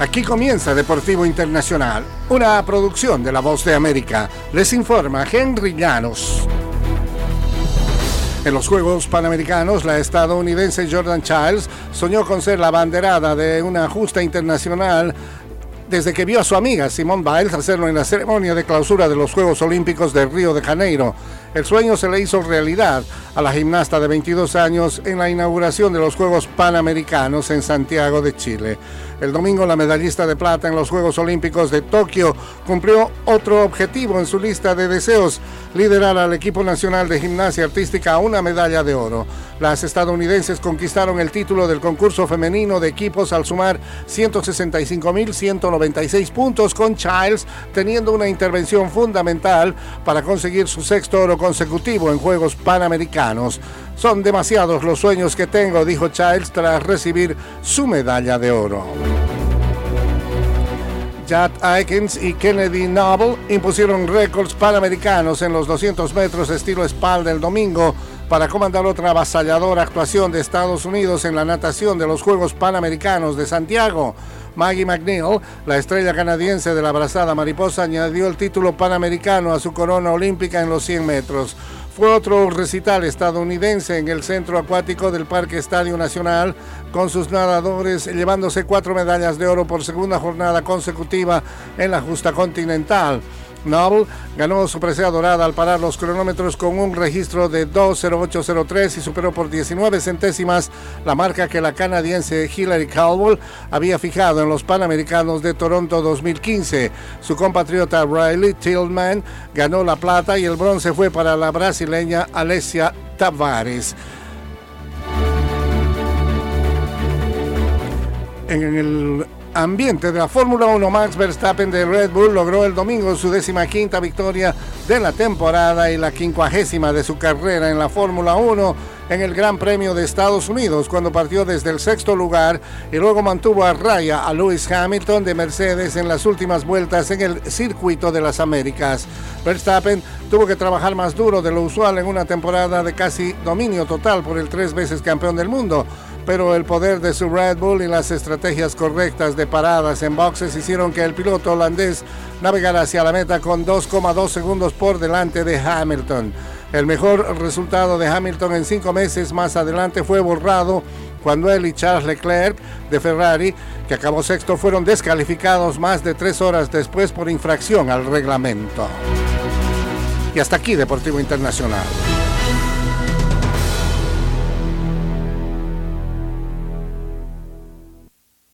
Aquí comienza Deportivo Internacional, una producción de La Voz de América. Les informa Henry Llanos. En los Juegos Panamericanos, la estadounidense Jordan Childs soñó con ser la banderada de una justa internacional desde que vio a su amiga Simone Biles hacerlo en la ceremonia de clausura de los Juegos Olímpicos de Río de Janeiro. El sueño se le hizo realidad a la gimnasta de 22 años en la inauguración de los Juegos Panamericanos en Santiago de Chile. El domingo la medallista de plata en los Juegos Olímpicos de Tokio cumplió otro objetivo en su lista de deseos, liderar al equipo nacional de gimnasia artística a una medalla de oro. Las estadounidenses conquistaron el título del concurso femenino de equipos al sumar 165.196 puntos con Childs teniendo una intervención fundamental para conseguir su sexto oro consecutivo en Juegos Panamericanos. Son demasiados los sueños que tengo, dijo Childs tras recibir su medalla de oro. Chad Aikens y Kennedy Noble impusieron récords panamericanos en los 200 metros estilo espalda el domingo para comandar otra avasalladora actuación de Estados Unidos en la natación de los Juegos Panamericanos de Santiago. Maggie McNeil, la estrella canadiense de la brazada mariposa, añadió el título panamericano a su corona olímpica en los 100 metros. Fue otro recital estadounidense en el centro acuático del Parque Estadio Nacional, con sus nadadores llevándose cuatro medallas de oro por segunda jornada consecutiva en la justa continental. Noble ganó su presea dorada al parar los cronómetros con un registro de 2.0803 y superó por 19 centésimas la marca que la canadiense Hillary Caldwell había fijado en los Panamericanos de Toronto 2015. Su compatriota Riley Tillman ganó la plata y el bronce fue para la brasileña Alessia Tavares. En el ambiente de la Fórmula 1, Max Verstappen de Red Bull logró el domingo su décima quinta victoria de la temporada y la quincuagésima de su carrera en la Fórmula 1 en el Gran Premio de Estados Unidos cuando partió desde el sexto lugar y luego mantuvo a raya a Lewis Hamilton de Mercedes en las últimas vueltas en el circuito de las Américas. Verstappen tuvo que trabajar más duro de lo usual en una temporada de casi dominio total por el tres veces campeón del mundo pero el poder de su Red Bull y las estrategias correctas de paradas en boxes hicieron que el piloto holandés navegara hacia la meta con 2,2 segundos por delante de Hamilton. El mejor resultado de Hamilton en cinco meses más adelante fue borrado cuando él y Charles Leclerc de Ferrari, que acabó sexto, fueron descalificados más de tres horas después por infracción al reglamento. Y hasta aquí Deportivo Internacional.